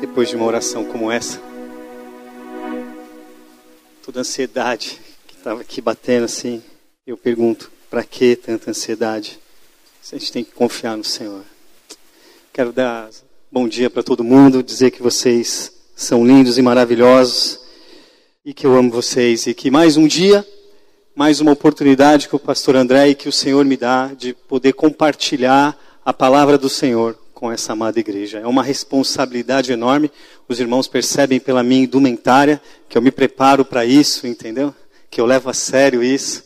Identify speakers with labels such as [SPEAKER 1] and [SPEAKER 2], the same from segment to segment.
[SPEAKER 1] depois de uma oração como essa. Toda a ansiedade que estava aqui batendo assim, eu pergunto: para que tanta ansiedade? A gente tem que confiar no Senhor. Quero dar bom dia para todo mundo, dizer que vocês são lindos e maravilhosos e que eu amo vocês e que mais um dia, mais uma oportunidade que o pastor André e que o Senhor me dá de poder compartilhar a palavra do Senhor com essa amada igreja. É uma responsabilidade enorme. Os irmãos percebem pela minha indumentária que eu me preparo para isso, entendeu? Que eu levo a sério isso.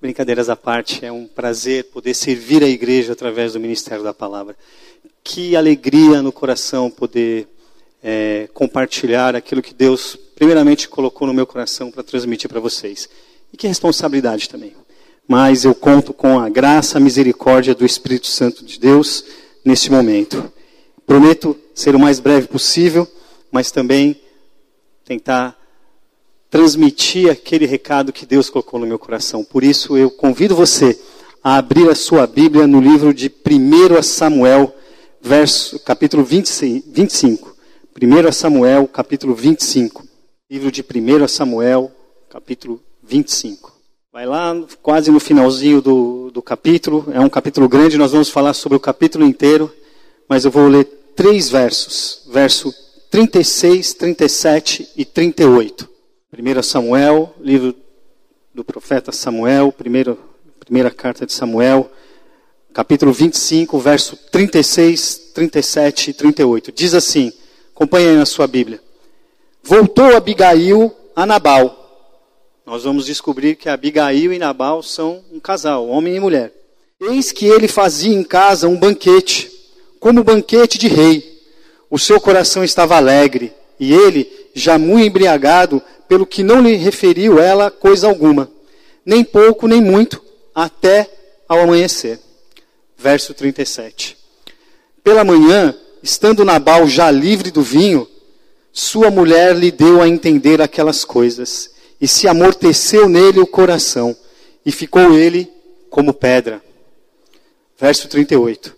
[SPEAKER 1] Brincadeiras à parte, é um prazer poder servir a igreja através do ministério da palavra. Que alegria no coração poder é, compartilhar aquilo que Deus primeiramente colocou no meu coração para transmitir para vocês. E que responsabilidade também. Mas eu conto com a graça, a misericórdia do Espírito Santo de Deus neste momento. Prometo ser o mais breve possível, mas também tentar transmitir aquele recado que Deus colocou no meu coração. Por isso eu convido você a abrir a sua Bíblia no livro de 1 Samuel, verso, capítulo 25. 1 Samuel, capítulo 25. Livro de 1 Samuel, capítulo 25. Vai lá, quase no finalzinho do, do capítulo. É um capítulo grande, nós vamos falar sobre o capítulo inteiro, mas eu vou ler três versos: verso 36, 37 e 38. 1 Samuel, livro do profeta Samuel, primeiro, primeira carta de Samuel, capítulo 25, verso 36, 37 e 38. Diz assim: acompanhe na sua Bíblia. Voltou Abigail a Nabal nós vamos descobrir que Abigail e Nabal são um casal, homem e mulher. Eis que ele fazia em casa um banquete, como banquete de rei. O seu coração estava alegre, e ele, já muito embriagado, pelo que não lhe referiu ela coisa alguma, nem pouco nem muito, até ao amanhecer. Verso 37. Pela manhã, estando Nabal já livre do vinho, sua mulher lhe deu a entender aquelas coisas e se amorteceu nele o coração, e ficou ele como pedra. Verso 38.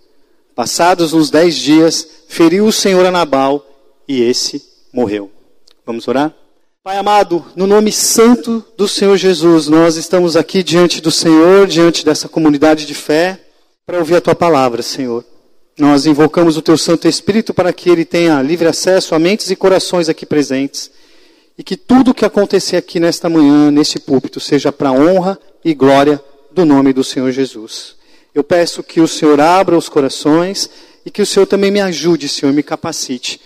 [SPEAKER 1] Passados uns dez dias, feriu o Senhor a Nabal, e esse morreu. Vamos orar? Pai amado, no nome santo do Senhor Jesus, nós estamos aqui diante do Senhor, diante dessa comunidade de fé, para ouvir a tua palavra, Senhor. Nós invocamos o teu Santo Espírito para que ele tenha livre acesso a mentes e corações aqui presentes e que tudo que acontecer aqui nesta manhã, nesse púlpito, seja para honra e glória do nome do Senhor Jesus. Eu peço que o Senhor abra os corações e que o Senhor também me ajude, Senhor, me capacite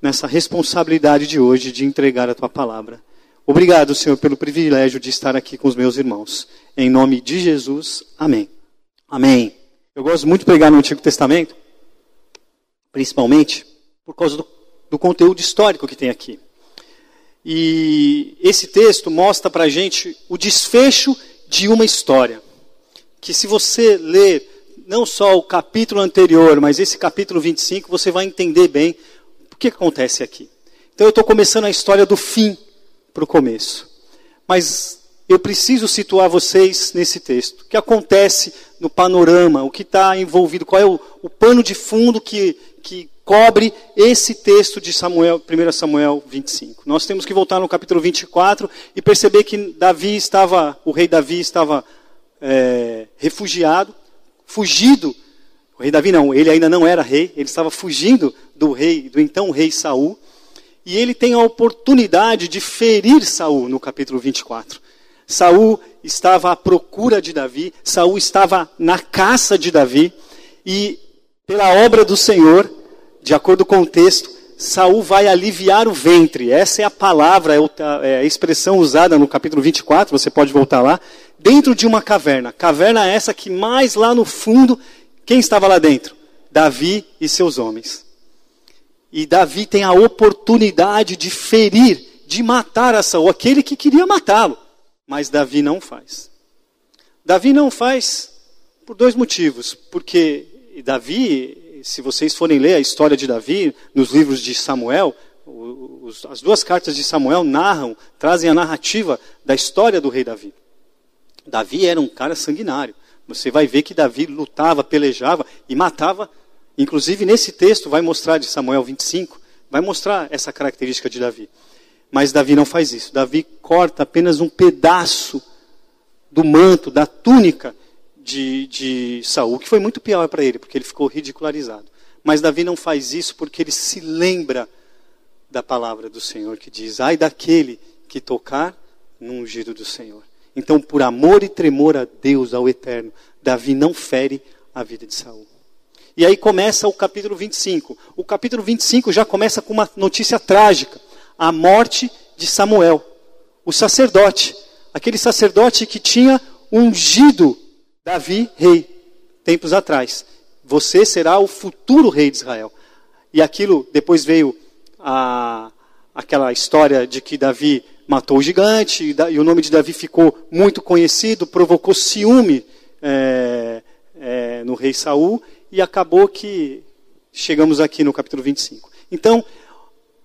[SPEAKER 1] nessa responsabilidade de hoje de entregar a tua palavra. Obrigado, Senhor, pelo privilégio de estar aqui com os meus irmãos. Em nome de Jesus, amém. Amém. Eu gosto muito de pregar no Antigo Testamento, principalmente por causa do, do conteúdo histórico que tem aqui. E esse texto mostra para a gente o desfecho de uma história. Que se você ler não só o capítulo anterior, mas esse capítulo 25, você vai entender bem o que acontece aqui. Então eu estou começando a história do fim para o começo. Mas eu preciso situar vocês nesse texto. O que acontece no panorama, o que está envolvido, qual é o, o pano de fundo que, que cobre esse texto de Samuel, 1 Samuel 25. Nós temos que voltar no capítulo 24 e perceber que Davi estava, o rei Davi estava é, refugiado, fugido. O rei Davi não, ele ainda não era rei, ele estava fugindo do rei, do então rei Saul. E ele tem a oportunidade de ferir Saul no capítulo 24. Saul estava à procura de Davi, Saul estava na caça de Davi, e pela obra do Senhor, de acordo com o texto, Saul vai aliviar o ventre. Essa é a palavra, é, é a expressão usada no capítulo 24, você pode voltar lá, dentro de uma caverna. Caverna essa que mais lá no fundo, quem estava lá dentro? Davi e seus homens. E Davi tem a oportunidade de ferir, de matar a Saul, aquele que queria matá-lo. Mas Davi não faz. Davi não faz por dois motivos. Porque Davi, se vocês forem ler a história de Davi nos livros de Samuel, os, as duas cartas de Samuel narram, trazem a narrativa da história do rei Davi. Davi era um cara sanguinário. Você vai ver que Davi lutava, pelejava e matava. Inclusive nesse texto vai mostrar de Samuel 25, Vai mostrar essa característica de Davi. Mas Davi não faz isso. Davi corta apenas um pedaço do manto, da túnica de, de Saul, que foi muito pior para ele, porque ele ficou ridicularizado. Mas Davi não faz isso porque ele se lembra da palavra do Senhor que diz: Ai daquele que tocar no ungido do Senhor. Então, por amor e tremor a Deus, ao Eterno, Davi não fere a vida de Saul. E aí começa o capítulo 25. O capítulo 25 já começa com uma notícia trágica: a morte de Samuel, o sacerdote, aquele sacerdote que tinha ungido Davi rei tempos atrás. Você será o futuro rei de Israel. E aquilo depois veio a, aquela história de que Davi matou o gigante, e o nome de Davi ficou muito conhecido, provocou ciúme é, é, no rei Saul, e acabou que chegamos aqui no capítulo 25. Então,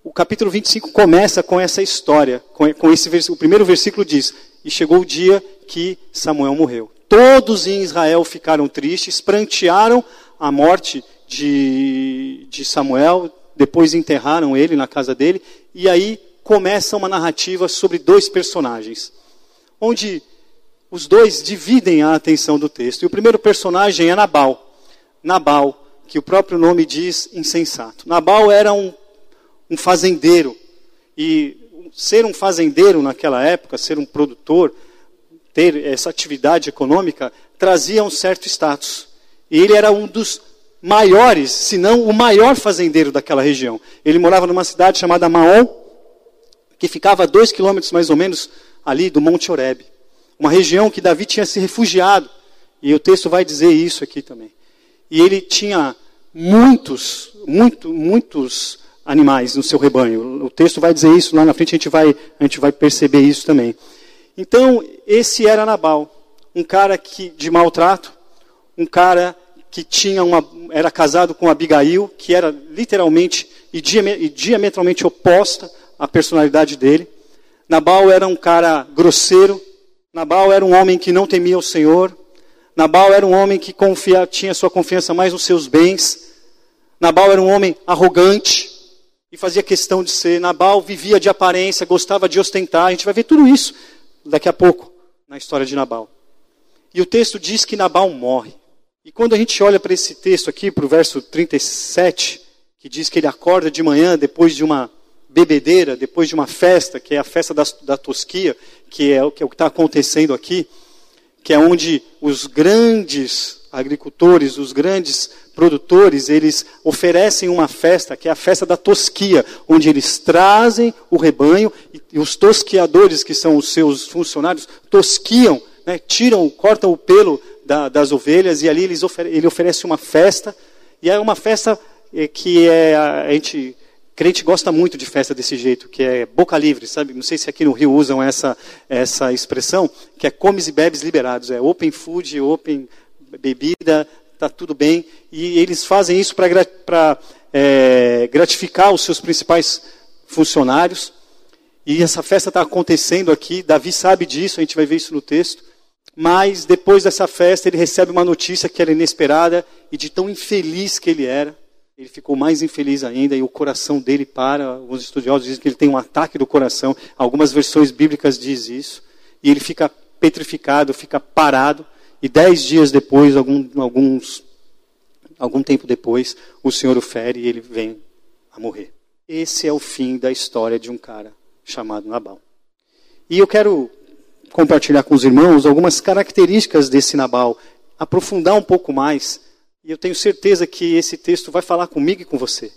[SPEAKER 1] o capítulo 25 começa com essa história, com, esse o primeiro versículo diz: E chegou o dia que Samuel morreu. Todos em Israel ficaram tristes, prantearam a morte de, de Samuel, depois enterraram ele na casa dele, e aí começa uma narrativa sobre dois personagens, onde os dois dividem a atenção do texto. E o primeiro personagem é Nabal. Nabal, que o próprio nome diz insensato. Nabal era um, um fazendeiro. E ser um fazendeiro naquela época, ser um produtor, ter essa atividade econômica, trazia um certo status. E ele era um dos maiores, se não o maior fazendeiro daquela região. Ele morava numa cidade chamada Maom, que ficava a dois quilômetros mais ou menos ali do Monte Oreb. Uma região que Davi tinha se refugiado. E o texto vai dizer isso aqui também. E ele tinha muitos, muito, muitos animais no seu rebanho. O texto vai dizer isso, lá na frente a gente vai, a gente vai perceber isso também. Então, esse era Nabal, um cara que, de maltrato, um cara que tinha uma, era casado com Abigail, que era literalmente e diametralmente oposta à personalidade dele. Nabal era um cara grosseiro. Nabal era um homem que não temia o Senhor. Nabal era um homem que confia, tinha sua confiança mais nos seus bens. Nabal era um homem arrogante e fazia questão de ser. Nabal vivia de aparência, gostava de ostentar. A gente vai ver tudo isso daqui a pouco na história de Nabal. E o texto diz que Nabal morre. E quando a gente olha para esse texto aqui, para o verso 37, que diz que ele acorda de manhã depois de uma bebedeira, depois de uma festa, que é a festa da, da Tosquia, que é o que é está acontecendo aqui, que é onde os grandes agricultores, os grandes produtores, eles oferecem uma festa, que é a festa da tosquia, onde eles trazem o rebanho e, e os tosquiadores, que são os seus funcionários, tosquiam, né, tiram, cortam o pelo da, das ovelhas e ali eles ofer ele oferece uma festa e é uma festa é, que é a gente crente gosta muito de festa desse jeito, que é boca livre, sabe? Não sei se aqui no Rio usam essa essa expressão, que é comes e bebes liberados, é open food, open bebida, tá tudo bem. E eles fazem isso para é, gratificar os seus principais funcionários. E essa festa está acontecendo aqui. Davi sabe disso, a gente vai ver isso no texto. Mas depois dessa festa, ele recebe uma notícia que era inesperada e de tão infeliz que ele era. Ele ficou mais infeliz ainda e o coração dele para. Alguns estudiosos dizem que ele tem um ataque do coração. Algumas versões bíblicas dizem isso. E ele fica petrificado, fica parado. E dez dias depois, algum, alguns, algum tempo depois, o Senhor o fere e ele vem a morrer. Esse é o fim da história de um cara chamado Nabal. E eu quero compartilhar com os irmãos algumas características desse Nabal, aprofundar um pouco mais, e eu tenho certeza que esse texto vai falar comigo e com você.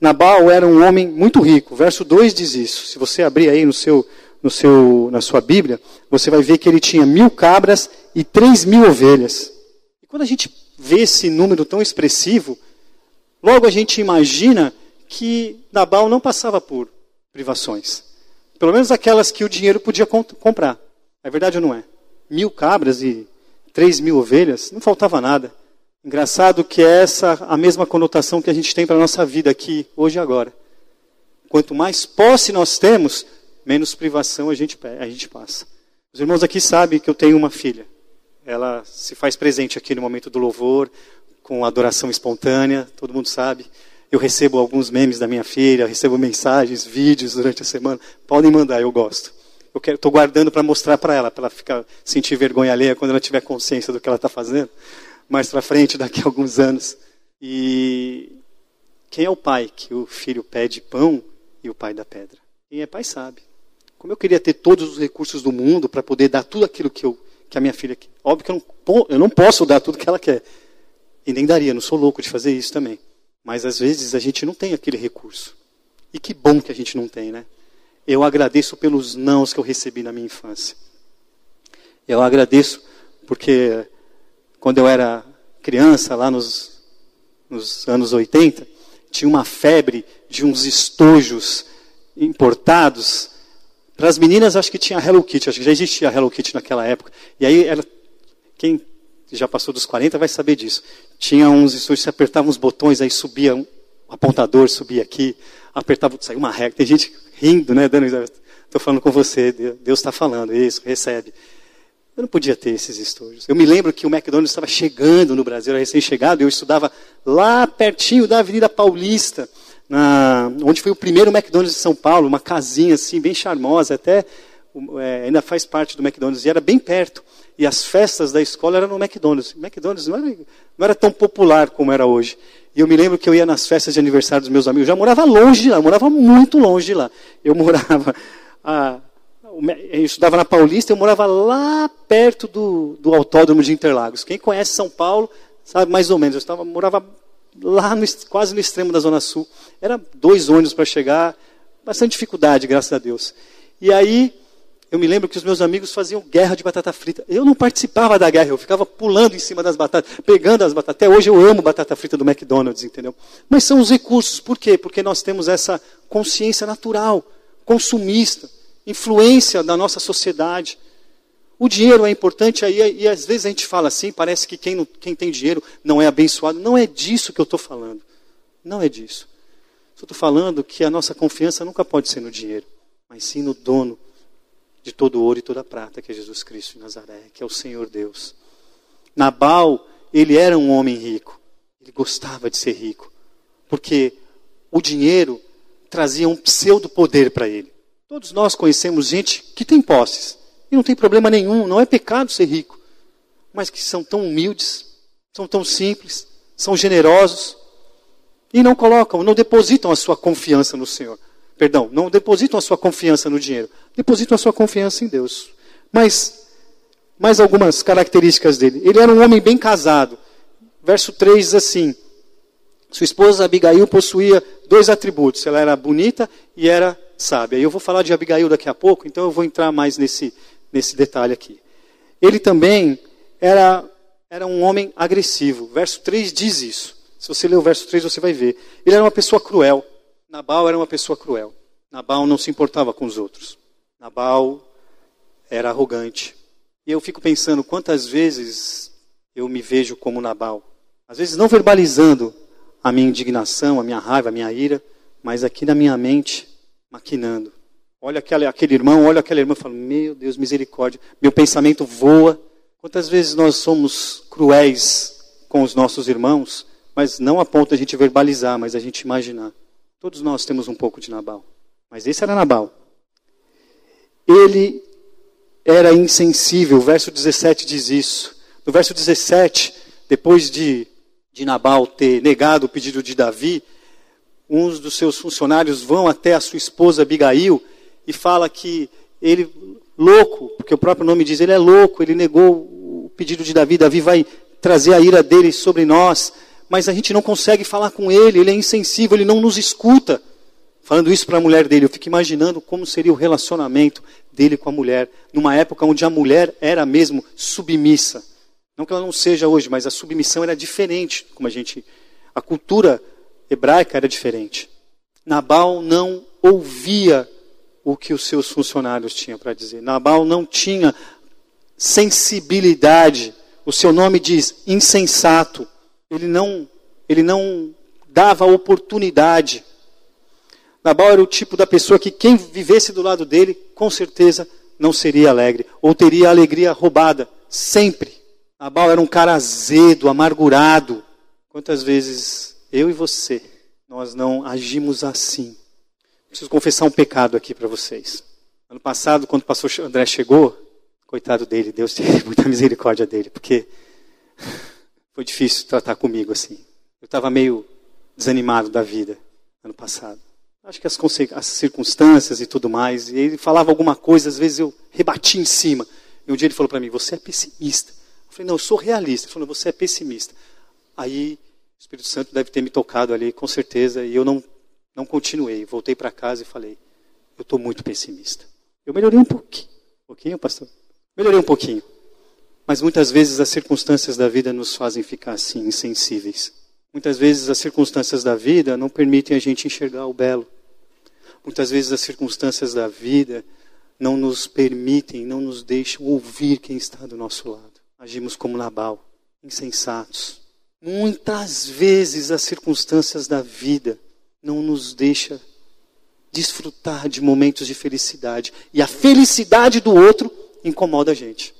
[SPEAKER 1] Nabal era um homem muito rico. Verso 2 diz isso. Se você abrir aí no seu, no seu, na sua Bíblia, você vai ver que ele tinha mil cabras e três mil ovelhas. E quando a gente vê esse número tão expressivo, logo a gente imagina que Nabal não passava por privações. Pelo menos aquelas que o dinheiro podia comprar. É verdade ou não é? Mil cabras e três mil ovelhas, não faltava nada. Engraçado que é essa a mesma conotação que a gente tem para a nossa vida aqui, hoje e agora. Quanto mais posse nós temos, menos privação a gente, a gente passa. Os irmãos aqui sabem que eu tenho uma filha. Ela se faz presente aqui no momento do louvor, com adoração espontânea, todo mundo sabe. Eu recebo alguns memes da minha filha, recebo mensagens, vídeos durante a semana. Podem mandar, eu gosto. Eu estou guardando para mostrar para ela, para ela ficar sentir vergonha alheia quando ela tiver consciência do que ela está fazendo, mais para frente, daqui a alguns anos. E quem é o pai que o filho pede pão e o pai dá pedra? Quem é pai sabe. Como eu queria ter todos os recursos do mundo para poder dar tudo aquilo que, eu, que a minha filha. Óbvio que eu não, eu não posso dar tudo que ela quer. E nem daria, não sou louco de fazer isso também. Mas às vezes a gente não tem aquele recurso. E que bom que a gente não tem, né? Eu agradeço pelos nãos que eu recebi na minha infância. Eu agradeço porque quando eu era criança, lá nos, nos anos 80, tinha uma febre de uns estojos importados. Para as meninas, acho que tinha Hello Kitty, acho que já existia Hello Kitty naquela época. E aí, quem já passou dos 40 vai saber disso. Tinha uns estúdios, você apertava uns botões, aí subia um apontador, subia aqui, apertava, saiu uma regra. Tem gente rindo, né, dando Estou falando com você, Deus está falando, isso, recebe. Eu não podia ter esses estúdios. Eu me lembro que o McDonald's estava chegando no Brasil, era recém-chegado, eu estudava lá pertinho da Avenida Paulista, na, onde foi o primeiro McDonald's de São Paulo, uma casinha assim, bem charmosa, até é, ainda faz parte do McDonald's, e era bem perto. E as festas da escola eram no McDonald's. O McDonald's não era, não era tão popular como era hoje. E eu me lembro que eu ia nas festas de aniversário dos meus amigos. Eu já morava longe de lá, eu morava muito longe de lá. Eu morava. A, eu estudava na Paulista, eu morava lá perto do, do autódromo de Interlagos. Quem conhece São Paulo sabe mais ou menos. Eu estava, morava lá no, quase no extremo da Zona Sul. Era dois ônibus para chegar, bastante dificuldade, graças a Deus. E aí eu me lembro que os meus amigos faziam guerra de batata frita. Eu não participava da guerra, eu ficava pulando em cima das batatas, pegando as batatas. Até hoje eu amo batata frita do McDonald's, entendeu? Mas são os recursos. Por quê? Porque nós temos essa consciência natural, consumista, influência da nossa sociedade. O dinheiro é importante aí, e às vezes a gente fala assim, parece que quem, não, quem tem dinheiro não é abençoado. Não é disso que eu estou falando. Não é disso. Estou falando que a nossa confiança nunca pode ser no dinheiro, mas sim no dono de todo ouro e toda prata, que é Jesus Cristo de Nazaré, que é o Senhor Deus. Nabal, ele era um homem rico. Ele gostava de ser rico. Porque o dinheiro trazia um pseudo poder para ele. Todos nós conhecemos gente que tem posses. E não tem problema nenhum, não é pecado ser rico. Mas que são tão humildes, são tão simples, são generosos. E não colocam, não depositam a sua confiança no Senhor. Perdão, não depositam a sua confiança no dinheiro, depositam a sua confiança em Deus. Mas, mais algumas características dele. Ele era um homem bem casado. Verso 3 diz assim: Sua esposa Abigail possuía dois atributos. Ela era bonita e era sábia. Eu vou falar de Abigail daqui a pouco, então eu vou entrar mais nesse, nesse detalhe aqui. Ele também era, era um homem agressivo. Verso 3 diz isso. Se você ler o verso 3, você vai ver. Ele era uma pessoa cruel. Nabal era uma pessoa cruel. Nabal não se importava com os outros. Nabal era arrogante. E eu fico pensando quantas vezes eu me vejo como Nabal. Às vezes não verbalizando a minha indignação, a minha raiva, a minha ira, mas aqui na minha mente, maquinando. Olha aquele, aquele irmão, olha aquela irmã e falo, meu Deus, misericórdia. Meu pensamento voa. Quantas vezes nós somos cruéis com os nossos irmãos, mas não a ponto de a gente verbalizar, mas a gente imaginar. Todos nós temos um pouco de Nabal. Mas esse era Nabal. Ele era insensível. O verso 17 diz isso. No verso 17, depois de, de Nabal ter negado o pedido de Davi, uns dos seus funcionários vão até a sua esposa Abigail e fala que ele, louco, porque o próprio nome diz, ele é louco, ele negou o pedido de Davi, Davi vai trazer a ira dele sobre nós mas a gente não consegue falar com ele, ele é insensível, ele não nos escuta. Falando isso para a mulher dele, eu fico imaginando como seria o relacionamento dele com a mulher, numa época onde a mulher era mesmo submissa. Não que ela não seja hoje, mas a submissão era diferente, como a gente. A cultura hebraica era diferente. Nabal não ouvia o que os seus funcionários tinham para dizer. Nabal não tinha sensibilidade. O seu nome diz insensato ele não, ele não dava oportunidade. Nabal era o tipo da pessoa que quem vivesse do lado dele, com certeza não seria alegre, ou teria alegria roubada, sempre. Nabal era um cara azedo, amargurado. Quantas vezes eu e você nós não agimos assim. Preciso confessar um pecado aqui para vocês. Ano passado, quando o pastor André chegou, coitado dele, Deus teve muita misericórdia dele, porque foi difícil tratar comigo assim. Eu estava meio desanimado da vida ano passado. Acho que as, as, circunstâncias e tudo mais. E ele falava alguma coisa, às vezes eu rebati em cima. E um dia ele falou para mim: Você é pessimista. Eu falei: Não, eu sou realista. Ele falou: Você é pessimista. Aí o Espírito Santo deve ter me tocado ali, com certeza. E eu não, não continuei. Voltei para casa e falei: Eu estou muito pessimista. Eu melhorei um pouquinho. Um pouquinho, pastor? Melhorei um pouquinho. Mas muitas vezes as circunstâncias da vida nos fazem ficar assim, insensíveis. Muitas vezes as circunstâncias da vida não permitem a gente enxergar o belo. Muitas vezes as circunstâncias da vida não nos permitem, não nos deixam ouvir quem está do nosso lado. Agimos como Nabal, insensatos. Muitas vezes as circunstâncias da vida não nos deixam desfrutar de momentos de felicidade. E a felicidade do outro incomoda a gente.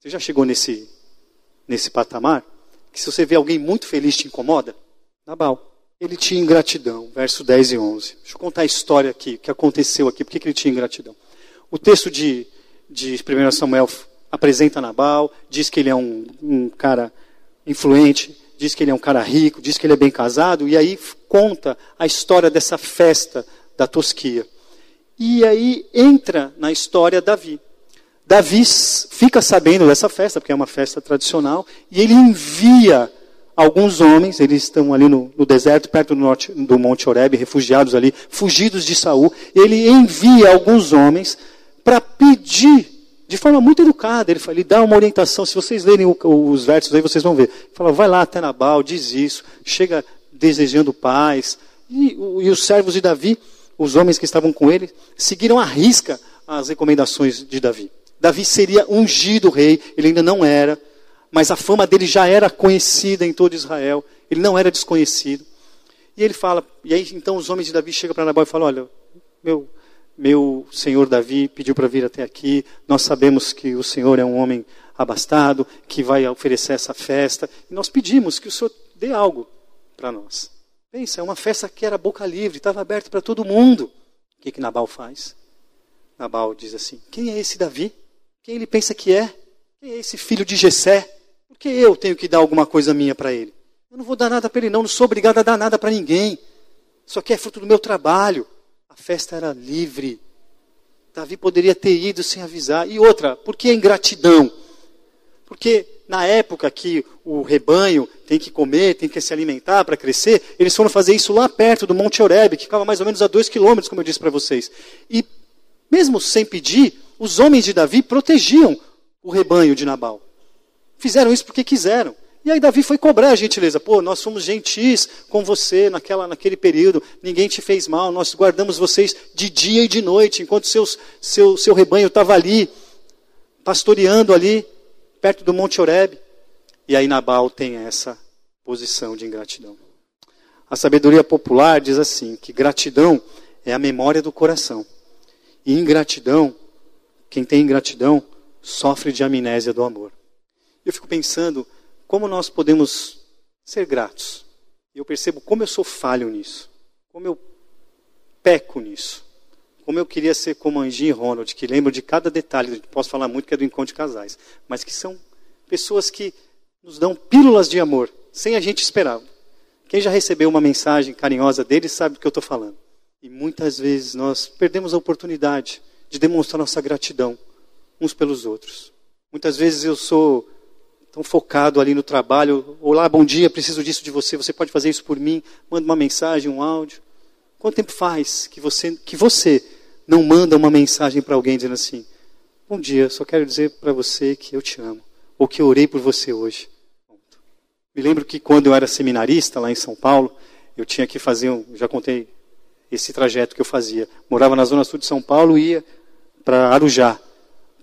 [SPEAKER 1] Você já chegou nesse, nesse patamar? Que se você vê alguém muito feliz te incomoda? Nabal ele tinha ingratidão, verso 10 e 11. Deixa eu contar a história aqui, o que aconteceu aqui, por que ele tinha ingratidão. O texto de, de 1 Samuel apresenta Nabal, diz que ele é um, um cara influente, diz que ele é um cara rico, diz que ele é bem casado, e aí conta a história dessa festa da Tosquia. E aí entra na história Davi. Davi fica sabendo dessa festa, porque é uma festa tradicional, e ele envia alguns homens, eles estão ali no, no deserto, perto do, norte, do Monte Oreb, refugiados ali, fugidos de Saul. Ele envia alguns homens para pedir, de forma muito educada, ele, ele dá uma orientação. Se vocês lerem o, os versos aí, vocês vão ver. Ele fala, vai lá até Nabal, diz isso, chega desejando paz. E, e os servos de Davi, os homens que estavam com ele, seguiram à risca as recomendações de Davi. Davi seria ungido rei, ele ainda não era mas a fama dele já era conhecida em todo Israel, ele não era desconhecido. E ele fala, e aí então os homens de Davi chegam para Nabal e falam: Olha, meu, meu senhor Davi pediu para vir até aqui, nós sabemos que o senhor é um homem abastado, que vai oferecer essa festa, e nós pedimos que o senhor dê algo para nós. Pensa, é uma festa que era boca livre, estava aberta para todo mundo. O que, que Nabal faz? Nabal diz assim: Quem é esse Davi? Quem ele pensa que é? Quem é esse filho de Jessé? Por que eu tenho que dar alguma coisa minha para ele? Eu não vou dar nada para ele, não. Não sou obrigado a dar nada para ninguém. Isso aqui é fruto do meu trabalho. A festa era livre. Davi poderia ter ido sem avisar. E outra, por que a ingratidão? Porque na época que o rebanho tem que comer, tem que se alimentar para crescer, eles foram fazer isso lá perto do Monte Oreb, que ficava mais ou menos a dois quilômetros, como eu disse para vocês. E mesmo sem pedir, os homens de Davi protegiam o rebanho de Nabal. Fizeram isso porque quiseram. E aí Davi foi cobrar a gentileza. Pô, nós fomos gentis com você naquela, naquele período. Ninguém te fez mal. Nós guardamos vocês de dia e de noite, enquanto seus, seu, seu rebanho estava ali, pastoreando ali, perto do Monte Oreb. E aí Nabal tem essa posição de ingratidão. A sabedoria popular diz assim, que gratidão é a memória do coração. E ingratidão, quem tem ingratidão, sofre de amnésia do amor. Eu fico pensando como nós podemos ser gratos. Eu percebo como eu sou falho nisso. Como eu peco nisso. Como eu queria ser como Angie e Ronald, que lembram de cada detalhe, posso falar muito que é do encontro de casais, mas que são pessoas que nos dão pílulas de amor, sem a gente esperar. Quem já recebeu uma mensagem carinhosa deles sabe do que eu estou falando. E muitas vezes nós perdemos a oportunidade de demonstrar nossa gratidão uns pelos outros. Muitas vezes eu sou tão focado ali no trabalho. Olá, bom dia, preciso disso de você. Você pode fazer isso por mim? Manda uma mensagem, um áudio. Quanto tempo faz que você, que você não manda uma mensagem para alguém dizendo assim: Bom dia, só quero dizer para você que eu te amo. Ou que eu orei por você hoje. Me lembro que quando eu era seminarista lá em São Paulo, eu tinha que fazer, um, já contei esse trajeto que eu fazia. Morava na zona sul de São Paulo e ia para Arujá.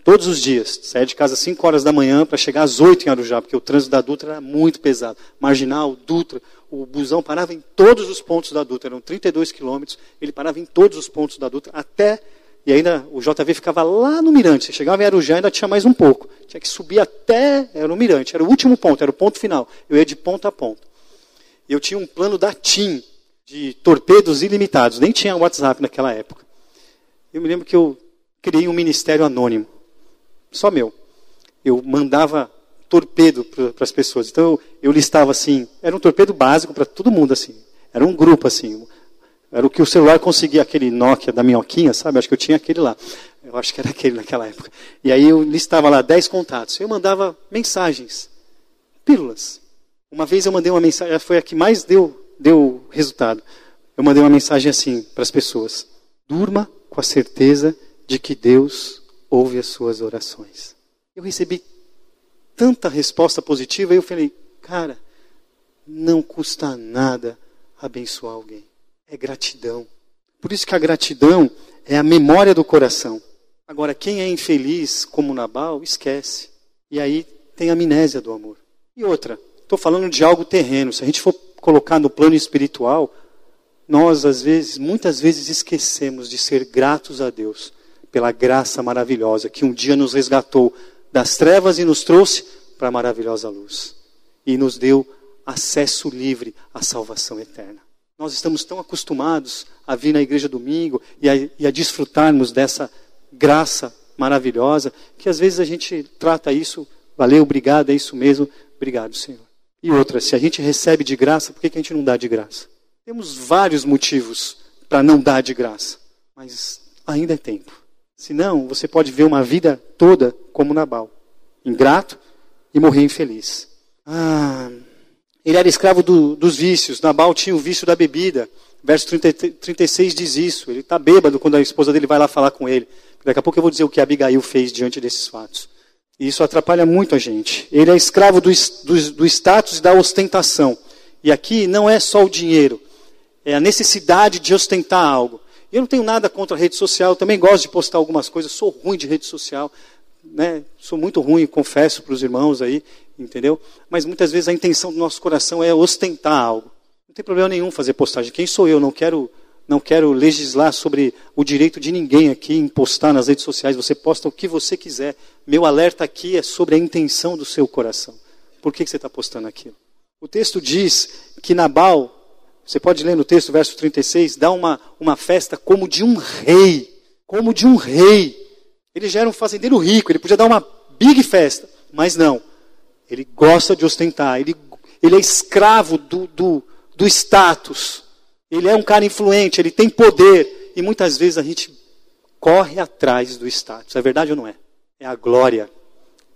[SPEAKER 1] Todos os dias. Saía de casa às 5 horas da manhã para chegar às 8 em Arujá, porque o trânsito da Dutra era muito pesado. Marginal, Dutra, o busão parava em todos os pontos da Dutra. Eram 32 quilômetros, ele parava em todos os pontos da Dutra, até. E ainda o JV ficava lá no Mirante. Você chegava em Arujá ainda tinha mais um pouco. Tinha que subir até. Era o Mirante, era o último ponto, era o ponto final. Eu ia de ponta a ponta. Eu tinha um plano da TIM, de torpedos ilimitados. Nem tinha WhatsApp naquela época. Eu me lembro que eu criei um ministério anônimo. Só meu. Eu mandava torpedo para as pessoas. Então eu, eu, listava assim, era um torpedo básico para todo mundo assim. Era um grupo assim. Era o que o celular conseguia, aquele Nokia da minhoquinha, sabe? Acho que eu tinha aquele lá. Eu acho que era aquele naquela época. E aí eu listava lá 10 contatos. Eu mandava mensagens, pílulas. Uma vez eu mandei uma mensagem, foi a que mais deu, deu resultado. Eu mandei uma mensagem assim para as pessoas: durma com a certeza de que Deus ouve as suas orações. Eu recebi tanta resposta positiva e eu falei, cara, não custa nada abençoar alguém. É gratidão. Por isso que a gratidão é a memória do coração. Agora, quem é infeliz, como Nabal, esquece. E aí tem a amnésia do amor. E outra, estou falando de algo terreno. Se a gente for colocar no plano espiritual, nós, às vezes, muitas vezes esquecemos de ser gratos a Deus pela graça maravilhosa que um dia nos resgatou das trevas e nos trouxe para a maravilhosa luz. E nos deu acesso livre à salvação eterna. Nós estamos tão acostumados a vir na igreja domingo e a, e a desfrutarmos dessa graça maravilhosa que às vezes a gente trata isso, valeu, obrigado, é isso mesmo, obrigado, Senhor. E outra, se a gente recebe de graça, por que, que a gente não dá de graça? Temos vários motivos para não dar de graça, mas ainda é tempo. Senão, você pode ver uma vida toda como Nabal, ingrato e morrer infeliz. Ah, ele era escravo do, dos vícios. Nabal tinha o vício da bebida. Verso 30, 36 diz isso. Ele está bêbado quando a esposa dele vai lá falar com ele. Daqui a pouco eu vou dizer o que Abigail fez diante desses fatos. E isso atrapalha muito a gente. Ele é escravo do, do, do status e da ostentação. E aqui não é só o dinheiro, é a necessidade de ostentar algo. Eu não tenho nada contra a rede social, também gosto de postar algumas coisas, sou ruim de rede social, né? sou muito ruim, confesso para os irmãos aí, entendeu? Mas muitas vezes a intenção do nosso coração é ostentar algo. Não tem problema nenhum fazer postagem. Quem sou eu? Não quero, não quero legislar sobre o direito de ninguém aqui em postar nas redes sociais. Você posta o que você quiser. Meu alerta aqui é sobre a intenção do seu coração. Por que, que você está postando aquilo? O texto diz que Nabal você pode ler no texto, verso 36, dá uma, uma festa como de um rei. Como de um rei. Ele já era um fazendeiro rico, ele podia dar uma big festa, mas não. Ele gosta de ostentar, ele, ele é escravo do, do, do status. Ele é um cara influente, ele tem poder. E muitas vezes a gente corre atrás do status. É verdade ou não é? É a glória,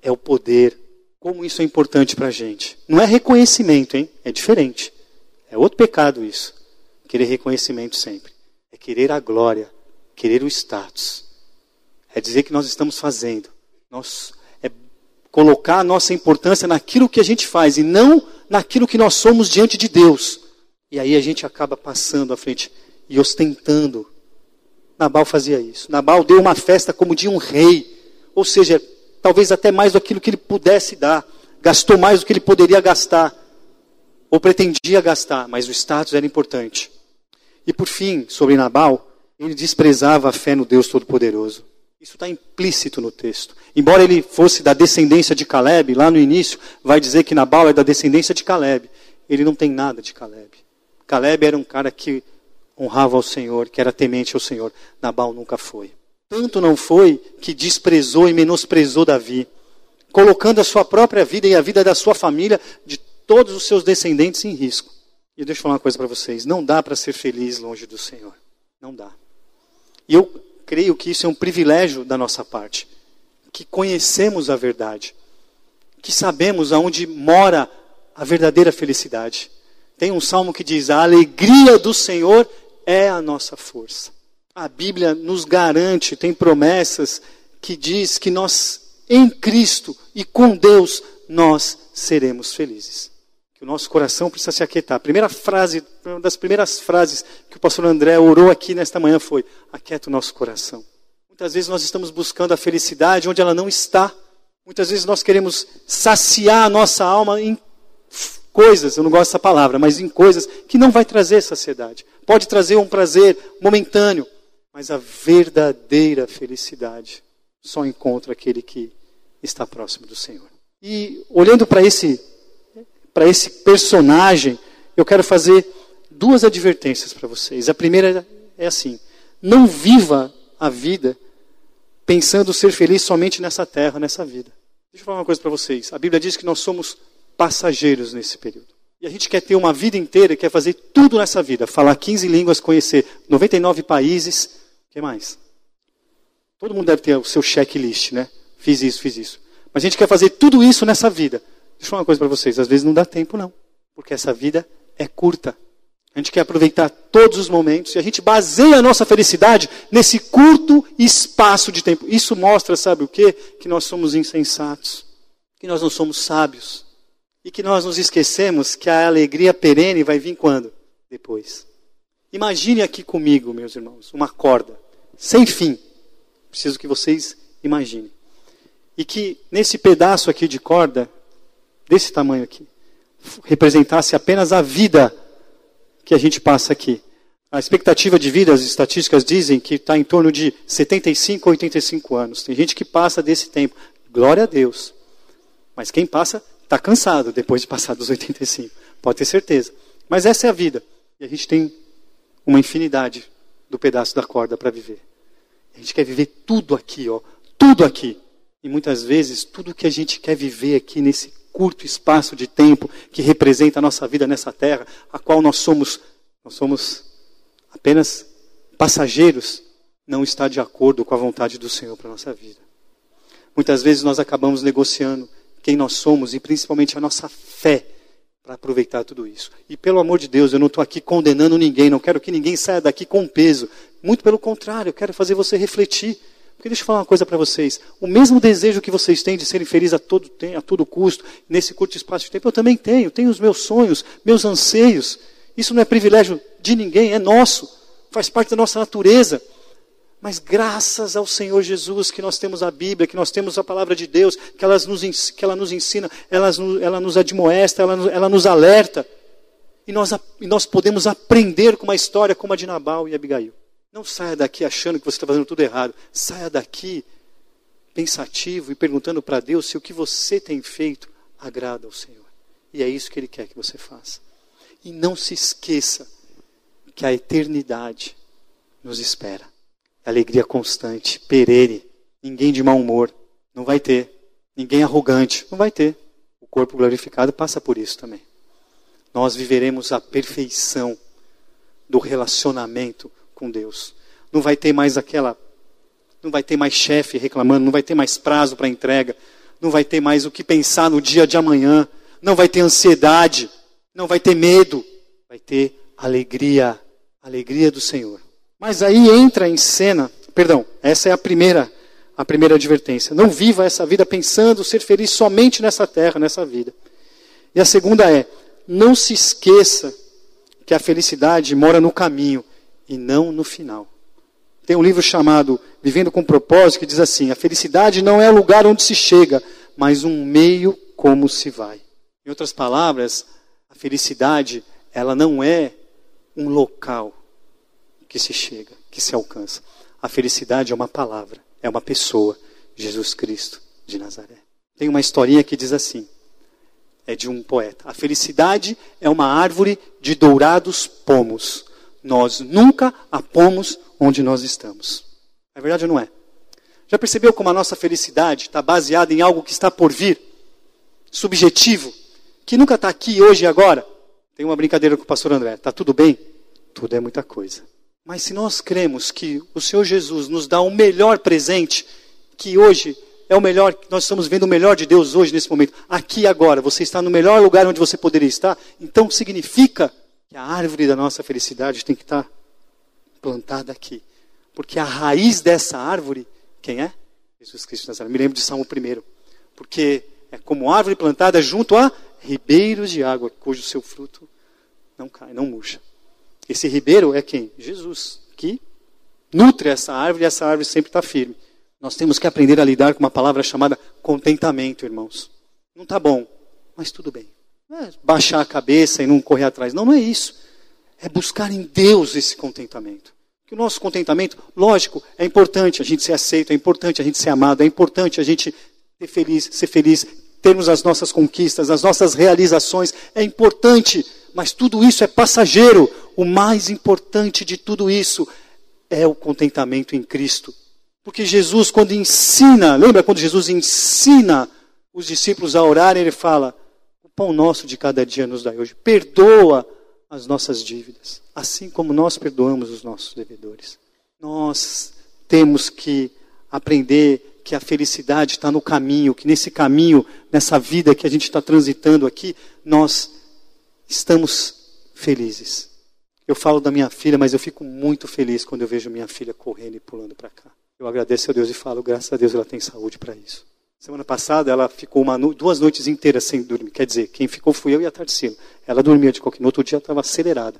[SPEAKER 1] é o poder. Como isso é importante para a gente. Não é reconhecimento, hein? É diferente. É outro pecado isso. Querer reconhecimento sempre. É querer a glória, querer o status. É dizer que nós estamos fazendo. Nós, é colocar a nossa importância naquilo que a gente faz e não naquilo que nós somos diante de Deus. E aí a gente acaba passando à frente e ostentando. Nabal fazia isso. Nabal deu uma festa como de um rei. Ou seja, talvez até mais do que ele pudesse dar. Gastou mais do que ele poderia gastar ou pretendia gastar, mas o status era importante. E por fim, sobre Nabal, ele desprezava a fé no Deus Todo-Poderoso. Isso está implícito no texto. Embora ele fosse da descendência de Caleb, lá no início, vai dizer que Nabal é da descendência de Caleb. Ele não tem nada de Caleb. Caleb era um cara que honrava ao Senhor, que era temente ao Senhor. Nabal nunca foi. Tanto não foi que desprezou e menosprezou Davi, colocando a sua própria vida e a vida da sua família de todos os seus descendentes em risco. E deixa eu falar uma coisa para vocês: não dá para ser feliz longe do Senhor. Não dá. E eu creio que isso é um privilégio da nossa parte, que conhecemos a verdade, que sabemos aonde mora a verdadeira felicidade. Tem um salmo que diz: A alegria do Senhor é a nossa força. A Bíblia nos garante, tem promessas que diz que nós em Cristo e com Deus nós seremos felizes nosso coração precisa se aquietar. A primeira frase, uma das primeiras frases que o pastor André orou aqui nesta manhã foi: aquieta o nosso coração. Muitas vezes nós estamos buscando a felicidade onde ela não está. Muitas vezes nós queremos saciar a nossa alma em coisas, eu não gosto dessa palavra, mas em coisas que não vai trazer saciedade. Pode trazer um prazer momentâneo, mas a verdadeira felicidade só encontra aquele que está próximo do Senhor. E olhando para esse para esse personagem, eu quero fazer duas advertências para vocês. A primeira é assim: não viva a vida pensando ser feliz somente nessa terra, nessa vida. Deixa eu falar uma coisa para vocês. A Bíblia diz que nós somos passageiros nesse período. E a gente quer ter uma vida inteira, quer fazer tudo nessa vida. Falar 15 línguas, conhecer 99 países. O que mais? Todo mundo deve ter o seu checklist, né? Fiz isso, fiz isso. Mas a gente quer fazer tudo isso nessa vida. Deixa eu falar uma coisa para vocês. Às vezes não dá tempo, não. Porque essa vida é curta. A gente quer aproveitar todos os momentos e a gente baseia a nossa felicidade nesse curto espaço de tempo. Isso mostra, sabe o quê? Que nós somos insensatos, que nós não somos sábios e que nós nos esquecemos que a alegria perene vai vir quando? Depois. Imagine aqui comigo, meus irmãos, uma corda sem fim. Preciso que vocês imaginem. E que nesse pedaço aqui de corda, desse tamanho aqui, representasse apenas a vida que a gente passa aqui. A expectativa de vida, as estatísticas dizem que está em torno de 75 a 85 anos. Tem gente que passa desse tempo. Glória a Deus. Mas quem passa está cansado depois de passar dos 85. Pode ter certeza. Mas essa é a vida. E a gente tem uma infinidade do pedaço da corda para viver. A gente quer viver tudo aqui, ó, tudo aqui. E muitas vezes tudo que a gente quer viver aqui nesse curto espaço de tempo que representa a nossa vida nessa terra, a qual nós somos, nós somos apenas passageiros, não está de acordo com a vontade do Senhor para a nossa vida. Muitas vezes nós acabamos negociando quem nós somos e principalmente a nossa fé para aproveitar tudo isso. E pelo amor de Deus, eu não estou aqui condenando ninguém, não quero que ninguém saia daqui com peso. Muito pelo contrário, eu quero fazer você refletir. Deixa eu falar uma coisa para vocês. O mesmo desejo que vocês têm de serem felizes a todo, a todo custo, nesse curto espaço de tempo, eu também tenho. Tenho os meus sonhos, meus anseios. Isso não é privilégio de ninguém, é nosso. Faz parte da nossa natureza. Mas graças ao Senhor Jesus que nós temos a Bíblia, que nós temos a palavra de Deus, que, ela nos, que ela nos ensina, ela, ela nos admoesta, ela, ela nos alerta. E nós, e nós podemos aprender com uma história como a de Nabal e Abigail. Não saia daqui achando que você está fazendo tudo errado. Saia daqui pensativo e perguntando para Deus se o que você tem feito agrada ao Senhor. E é isso que Ele quer que você faça. E não se esqueça que a eternidade nos espera. Alegria constante, perene, ninguém de mau humor, não vai ter. Ninguém arrogante, não vai ter. O corpo glorificado passa por isso também. Nós viveremos a perfeição do relacionamento com Deus. Não vai ter mais aquela. Não vai ter mais chefe reclamando, não vai ter mais prazo para entrega, não vai ter mais o que pensar no dia de amanhã, não vai ter ansiedade, não vai ter medo, vai ter alegria, alegria do Senhor. Mas aí entra em cena, perdão, essa é a primeira, a primeira advertência. Não viva essa vida pensando ser feliz somente nessa terra, nessa vida. E a segunda é: não se esqueça que a felicidade mora no caminho e não no final. Tem um livro chamado Vivendo com Propósito que diz assim: a felicidade não é o lugar onde se chega, mas um meio como se vai. Em outras palavras, a felicidade, ela não é um local que se chega, que se alcança. A felicidade é uma palavra, é uma pessoa, Jesus Cristo de Nazaré. Tem uma historinha que diz assim: é de um poeta. A felicidade é uma árvore de dourados pomos nós nunca a pomos onde nós estamos. É verdade ou não é? Já percebeu como a nossa felicidade está baseada em algo que está por vir? Subjetivo? Que nunca está aqui hoje e agora? Tem uma brincadeira com o pastor André. Está tudo bem? Tudo é muita coisa. Mas se nós cremos que o Senhor Jesus nos dá o melhor presente, que hoje é o melhor, nós estamos vendo o melhor de Deus hoje nesse momento, aqui e agora, você está no melhor lugar onde você poderia estar, então significa que a árvore da nossa felicidade tem que estar plantada aqui. Porque a raiz dessa árvore, quem é? Jesus Cristo Nazaré. Me lembro de Salmo 1. Porque é como árvore plantada junto a ribeiros de água, cujo seu fruto não cai, não murcha. Esse ribeiro é quem? Jesus, que nutre essa árvore e essa árvore sempre está firme. Nós temos que aprender a lidar com uma palavra chamada contentamento, irmãos. Não está bom, mas tudo bem. Não é baixar a cabeça e não correr atrás. Não, não é isso. É buscar em Deus esse contentamento. Que o nosso contentamento, lógico, é importante a gente ser aceito, é importante a gente ser amado, é importante a gente ser feliz, ser feliz, termos as nossas conquistas, as nossas realizações, é importante, mas tudo isso é passageiro. O mais importante de tudo isso é o contentamento em Cristo. Porque Jesus, quando ensina, lembra quando Jesus ensina os discípulos a orarem, ele fala: pão nosso de cada dia nos dá hoje. Perdoa as nossas dívidas, assim como nós perdoamos os nossos devedores. Nós temos que aprender que a felicidade está no caminho, que nesse caminho, nessa vida que a gente está transitando aqui, nós estamos felizes. Eu falo da minha filha, mas eu fico muito feliz quando eu vejo minha filha correndo e pulando para cá. Eu agradeço a Deus e falo, graças a Deus ela tem saúde para isso. Semana passada ela ficou uma, duas noites inteiras sem dormir. Quer dizer, quem ficou fui eu e a Tarsila. Ela dormia de qualquer. No outro dia estava acelerada.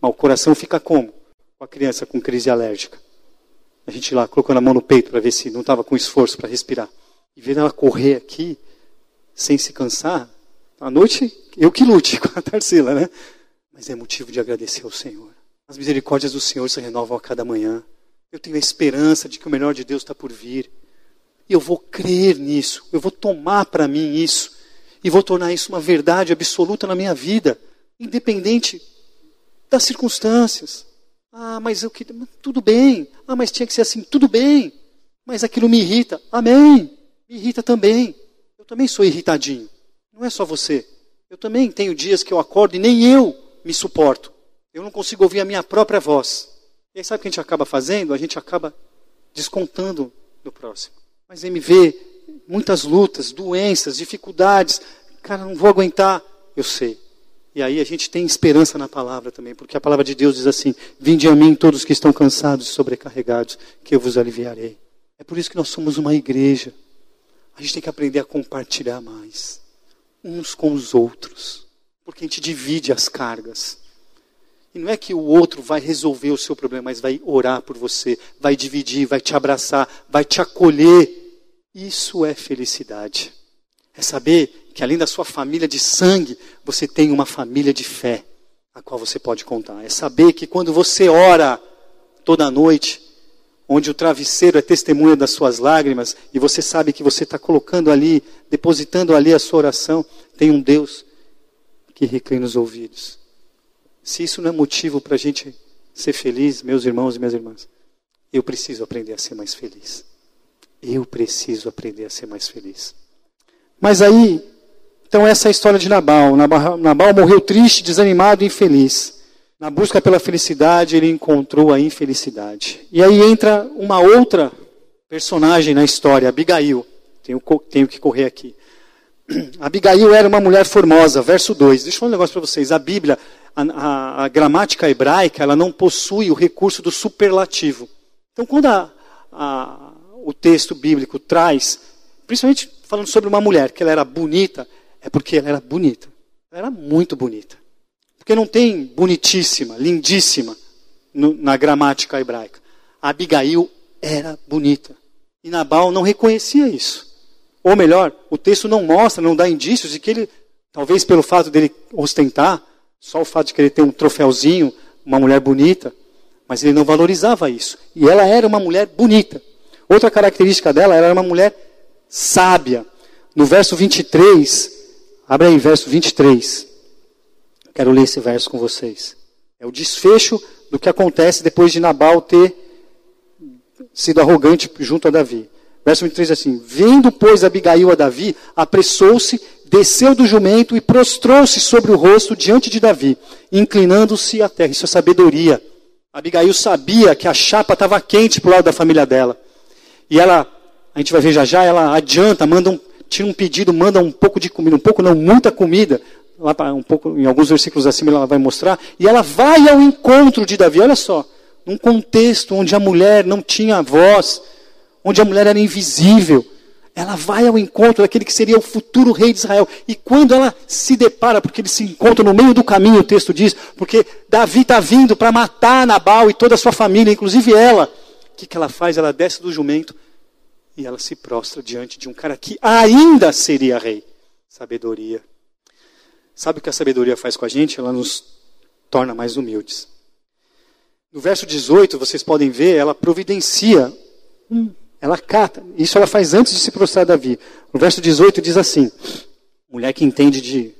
[SPEAKER 1] Mas o coração fica como? Com a criança com crise alérgica. A gente lá colocando a mão no peito para ver se não estava com esforço para respirar. E vendo ela correr aqui, sem se cansar, à noite eu que lute com a Tarsila, né? Mas é motivo de agradecer ao Senhor. As misericórdias do Senhor se renovam a cada manhã. Eu tenho a esperança de que o melhor de Deus está por vir. Eu vou crer nisso. Eu vou tomar para mim isso. E vou tornar isso uma verdade absoluta na minha vida. Independente das circunstâncias. Ah, mas eu queria. Tudo bem. Ah, mas tinha que ser assim. Tudo bem. Mas aquilo me irrita. Amém. Me irrita também. Eu também sou irritadinho. Não é só você. Eu também tenho dias que eu acordo e nem eu me suporto. Eu não consigo ouvir a minha própria voz. E aí sabe o que a gente acaba fazendo? A gente acaba descontando no próximo. Mas MV, muitas lutas, doenças, dificuldades. Cara, não vou aguentar. Eu sei. E aí a gente tem esperança na palavra também, porque a palavra de Deus diz assim: Vinde a mim todos que estão cansados e sobrecarregados, que eu vos aliviarei. É por isso que nós somos uma igreja. A gente tem que aprender a compartilhar mais, uns com os outros, porque a gente divide as cargas. E não é que o outro vai resolver o seu problema, mas vai orar por você, vai dividir, vai te abraçar, vai te acolher. Isso é felicidade. É saber que além da sua família de sangue, você tem uma família de fé, a qual você pode contar. É saber que quando você ora toda noite, onde o travesseiro é testemunha das suas lágrimas, e você sabe que você está colocando ali, depositando ali a sua oração, tem um Deus que reclina os ouvidos se isso não é motivo para a gente ser feliz, meus irmãos e minhas irmãs, eu preciso aprender a ser mais feliz. Eu preciso aprender a ser mais feliz. Mas aí, então essa é a história de Nabal. Nabal, morreu triste, desanimado e infeliz. Na busca pela felicidade, ele encontrou a infelicidade. E aí entra uma outra personagem na história, Abigail. Tenho, tenho que correr aqui. Abigail era uma mulher formosa, verso 2. Deixa eu falar um negócio para vocês. A Bíblia, a, a, gramática hebraica, ela não possui o recurso do superlativo. Então, quando a, o texto bíblico traz, principalmente falando sobre uma mulher, que ela era bonita, é porque ela era bonita. Ela era muito bonita. Porque não tem bonitíssima, lindíssima no, na gramática hebraica. A Abigail era bonita. E Nabal não reconhecia isso. Ou melhor, o texto não mostra, não dá indícios de que ele, talvez pelo fato dele ostentar, só o fato de querer ter um troféuzinho, uma mulher bonita, mas ele não valorizava isso. E ela era uma mulher bonita. Outra característica dela, ela era uma mulher sábia. No verso 23, abre aí, verso 23. Quero ler esse verso com vocês. É o desfecho do que acontece depois de Nabal ter sido arrogante junto a Davi. Verso 23 assim: Vindo, pois, Abigail a Davi, apressou-se, desceu do jumento e prostrou-se sobre o rosto diante de Davi, inclinando-se à terra. Isso é sabedoria. Abigail sabia que a chapa estava quente para o lado da família dela. E ela, a gente vai ver já já, ela adianta, manda um, tira um pedido, manda um pouco de comida, um pouco não, muita comida. Lá para um pouco, em alguns versículos acima ela vai mostrar. E ela vai ao encontro de Davi. Olha só, num contexto onde a mulher não tinha voz onde a mulher era invisível. Ela vai ao encontro daquele que seria o futuro rei de Israel. E quando ela se depara, porque eles se encontram no meio do caminho, o texto diz, porque Davi está vindo para matar Nabal e toda a sua família, inclusive ela. O que, que ela faz? Ela desce do jumento e ela se prostra diante de um cara que ainda seria rei. Sabedoria. Sabe o que a sabedoria faz com a gente? Ela nos torna mais humildes. No verso 18, vocês podem ver, ela providencia um ela cata. Isso ela faz antes de se prostrar a Davi. No verso 18 diz assim: mulher que entende de,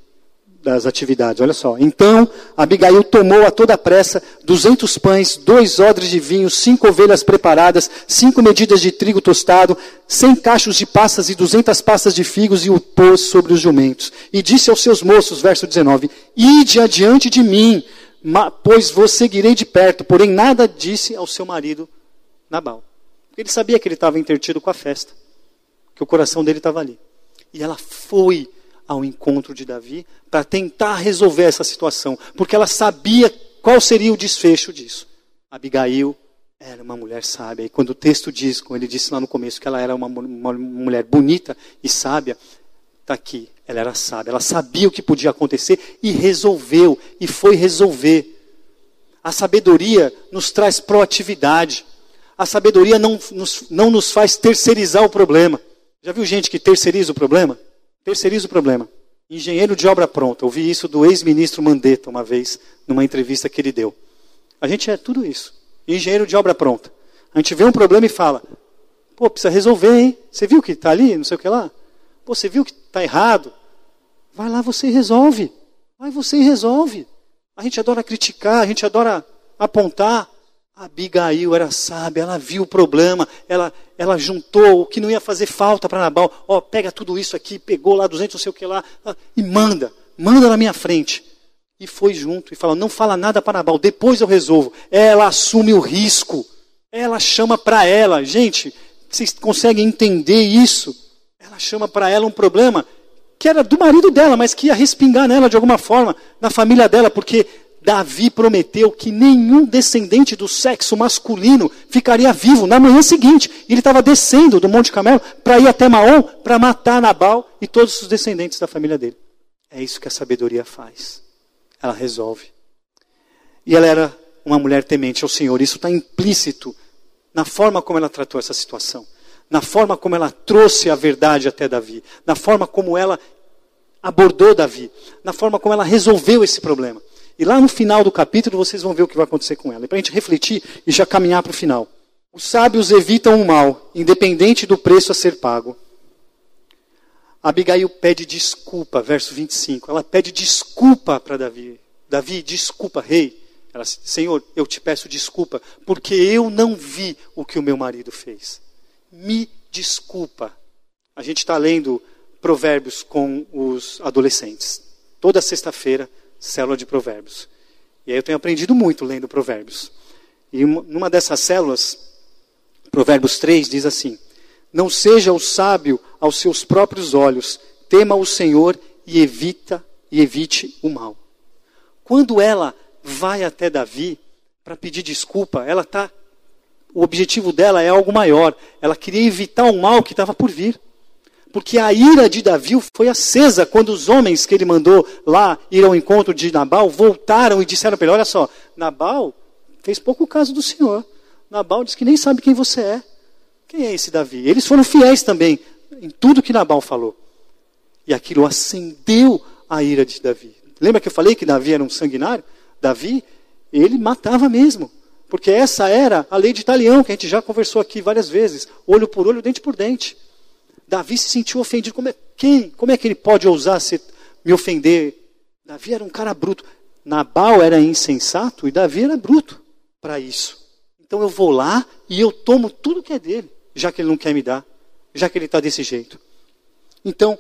[SPEAKER 1] das atividades. Olha só. Então, Abigail tomou a toda pressa duzentos pães, dois odres de vinho, cinco ovelhas preparadas, cinco medidas de trigo tostado, cem cachos de passas e duzentas passas de figos e o pôs sobre os jumentos. E disse aos seus moços, verso 19, Ide adiante de mim, pois vos seguirei de perto. Porém, nada disse ao seu marido Nabal. Ele sabia que ele estava intertido com a festa, que o coração dele estava ali. E ela foi ao encontro de Davi para tentar resolver essa situação, porque ela sabia qual seria o desfecho disso. Abigail era uma mulher sábia, e quando o texto diz, como ele disse lá no começo, que ela era uma, uma mulher bonita e sábia, está aqui, ela era sábia, ela sabia o que podia acontecer e resolveu, e foi resolver. A sabedoria nos traz proatividade. A sabedoria não nos, não nos faz terceirizar o problema. Já viu gente que terceiriza o problema? Terceiriza o problema. Engenheiro de obra pronta. Ouvi isso do ex-ministro Mandetta uma vez, numa entrevista que ele deu. A gente é tudo isso. Engenheiro de obra pronta. A gente vê um problema e fala: pô, precisa resolver, hein? Você viu que está ali, não sei o que lá? Pô, você viu que está errado? Vai lá você resolve. Vai você resolve. A gente adora criticar, a gente adora apontar. Abigail era sábia, ela viu o problema, ela, ela juntou o que não ia fazer falta para Nabal. Ó, oh, pega tudo isso aqui, pegou lá 200 não sei o que lá, e manda, manda na minha frente. E foi junto e falou: não fala nada para Nabal, depois eu resolvo. Ela assume o risco, ela chama para ela. Gente, vocês conseguem entender isso? Ela chama para ela um problema que era do marido dela, mas que ia respingar nela de alguma forma, na família dela, porque Davi prometeu que nenhum descendente do sexo masculino ficaria vivo na manhã seguinte. Ele estava descendo do Monte Camelo para ir até Maom para matar Nabal e todos os descendentes da família dele. É isso que a sabedoria faz. Ela resolve. E ela era uma mulher temente ao Senhor. Isso está implícito na forma como ela tratou essa situação, na forma como ela trouxe a verdade até Davi, na forma como ela abordou Davi, na forma como ela resolveu esse problema. E lá no final do capítulo vocês vão ver o que vai acontecer com ela. E para a gente refletir e já caminhar para o final. Os sábios evitam o mal, independente do preço a ser pago. Abigail pede desculpa, verso 25. Ela pede desculpa para Davi. Davi, desculpa, rei. Ela, Senhor, eu te peço desculpa, porque eu não vi o que o meu marido fez. Me desculpa. A gente está lendo provérbios com os adolescentes. Toda sexta-feira célula de provérbios. E aí eu tenho aprendido muito lendo provérbios. E numa dessas células, Provérbios 3 diz assim: Não seja o sábio aos seus próprios olhos, tema o Senhor e evita e evite o mal. Quando ela vai até Davi para pedir desculpa, ela tá o objetivo dela é algo maior. Ela queria evitar o mal que estava por vir. Porque a ira de Davi foi acesa quando os homens que ele mandou lá ir ao encontro de Nabal voltaram e disseram para ele: Olha só, Nabal fez pouco caso do Senhor. Nabal diz que nem sabe quem você é. Quem é esse Davi? Eles foram fiéis também em tudo que Nabal falou. E aquilo acendeu a ira de Davi. Lembra que eu falei que Davi era um sanguinário? Davi, ele matava mesmo. Porque essa era a lei de Italião, que a gente já conversou aqui várias vezes. Olho por olho, dente por dente. Davi se sentiu ofendido. Como é, quem, como é que ele pode ousar se, me ofender? Davi era um cara bruto. Nabal era insensato e Davi era bruto para isso. Então eu vou lá e eu tomo tudo que é dele, já que ele não quer me dar, já que ele está desse jeito. Então,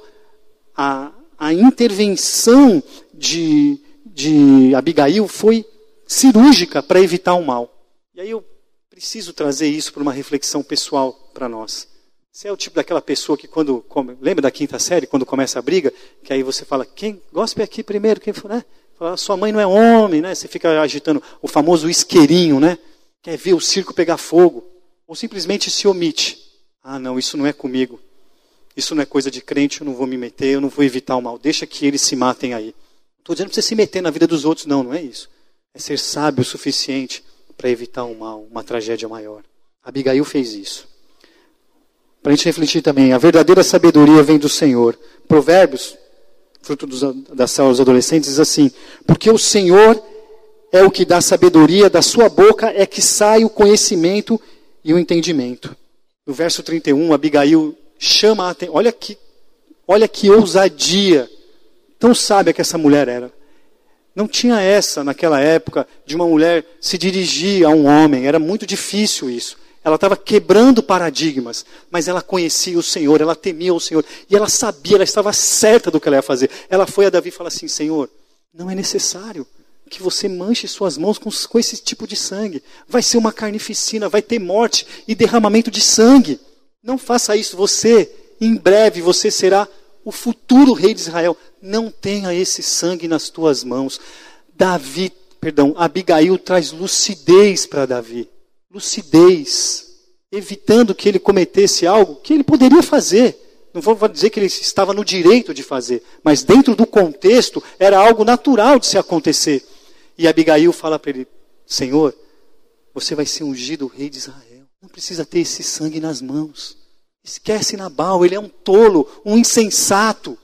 [SPEAKER 1] a, a intervenção de, de Abigail foi cirúrgica para evitar o mal. E aí eu preciso trazer isso para uma reflexão pessoal para nós. Você é o tipo daquela pessoa que quando. Come, lembra da quinta série, quando começa a briga, que aí você fala, quem gospe aqui primeiro, quem for, né? Fala, sua mãe não é homem, né? Você fica agitando o famoso isqueirinho, né? Quer ver o circo pegar fogo. Ou simplesmente se omite. Ah, não, isso não é comigo. Isso não é coisa de crente, eu não vou me meter, eu não vou evitar o mal. Deixa que eles se matem aí. Estou dizendo para você se meter na vida dos outros, não, não é isso. É ser sábio o suficiente para evitar o mal, uma tragédia maior. Abigail fez isso para a gente refletir também. A verdadeira sabedoria vem do Senhor. Provérbios, fruto dos, das células adolescentes, diz assim: Porque o Senhor é o que dá sabedoria, da sua boca é que sai o conhecimento e o entendimento. No verso 31, Abigail chama a atenção. Olha que, olha que ousadia tão sábia que essa mulher era. Não tinha essa naquela época de uma mulher se dirigir a um homem, era muito difícil isso. Ela estava quebrando paradigmas, mas ela conhecia o Senhor, ela temia o Senhor, e ela sabia, ela estava certa do que ela ia fazer. Ela foi a Davi e falou assim: Senhor, não é necessário que você manche suas mãos com, com esse tipo de sangue. Vai ser uma carnificina, vai ter morte e derramamento de sangue. Não faça isso. Você, em breve, você será o futuro rei de Israel. Não tenha esse sangue nas tuas mãos. Davi, perdão, Abigail traz lucidez para Davi. Lucidez. Evitando que ele cometesse algo que ele poderia fazer. Não vou dizer que ele estava no direito de fazer, mas dentro do contexto era algo natural de se acontecer. E Abigail fala para ele: Senhor, você vai ser ungido rei de Israel. Não precisa ter esse sangue nas mãos. Esquece Nabal, ele é um tolo, um insensato,